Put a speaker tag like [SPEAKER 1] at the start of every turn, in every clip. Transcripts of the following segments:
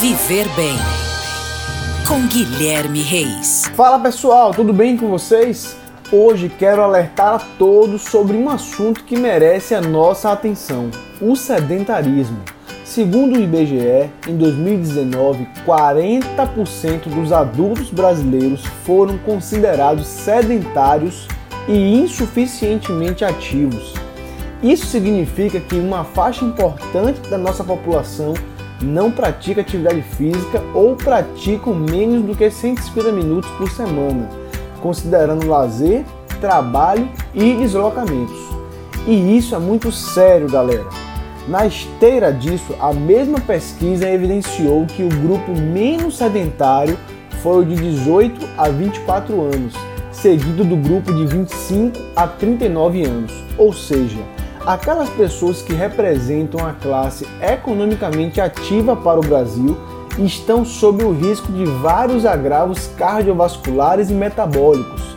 [SPEAKER 1] Viver Bem com Guilherme Reis.
[SPEAKER 2] Fala pessoal, tudo bem com vocês? Hoje quero alertar a todos sobre um assunto que merece a nossa atenção: o sedentarismo. Segundo o IBGE, em 2019, 40% dos adultos brasileiros foram considerados sedentários e insuficientemente ativos. Isso significa que uma faixa importante da nossa população não pratica atividade física ou praticam menos do que 150 minutos por semana, considerando lazer, trabalho e deslocamentos. E isso é muito sério, galera. Na esteira disso, a mesma pesquisa evidenciou que o grupo menos sedentário foi o de 18 a 24 anos, seguido do grupo de 25 a 39 anos, ou seja, aquelas pessoas que representam a classe economicamente ativa para o Brasil estão sob o risco de vários agravos cardiovasculares e metabólicos.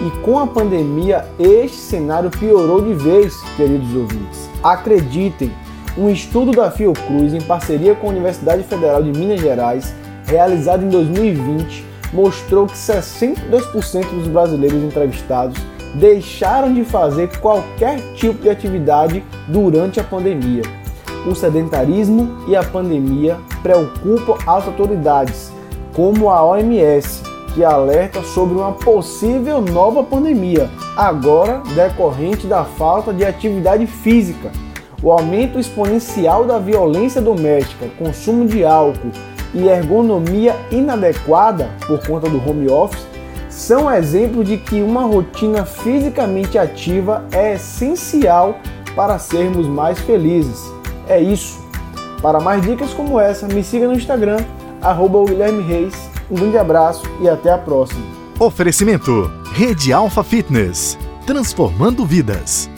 [SPEAKER 2] E com a pandemia, este cenário piorou de vez, queridos ouvintes. Acreditem, um estudo da Fiocruz, em parceria com a Universidade Federal de Minas Gerais, realizado em 2020, mostrou que 62% dos brasileiros entrevistados deixaram de fazer qualquer tipo de atividade durante a pandemia. O sedentarismo e a pandemia preocupam as autoridades, como a OMS, que alerta sobre uma possível nova pandemia, agora decorrente da falta de atividade física. O aumento exponencial da violência doméstica, consumo de álcool e ergonomia inadequada por conta do home office são exemplos de que uma rotina fisicamente ativa é essencial para sermos mais felizes. É isso. Para mais dicas como essa, me siga no Instagram, arroba Guilherme Reis. Um grande abraço e até a próxima.
[SPEAKER 3] Oferecimento: Rede Alfa Fitness transformando vidas.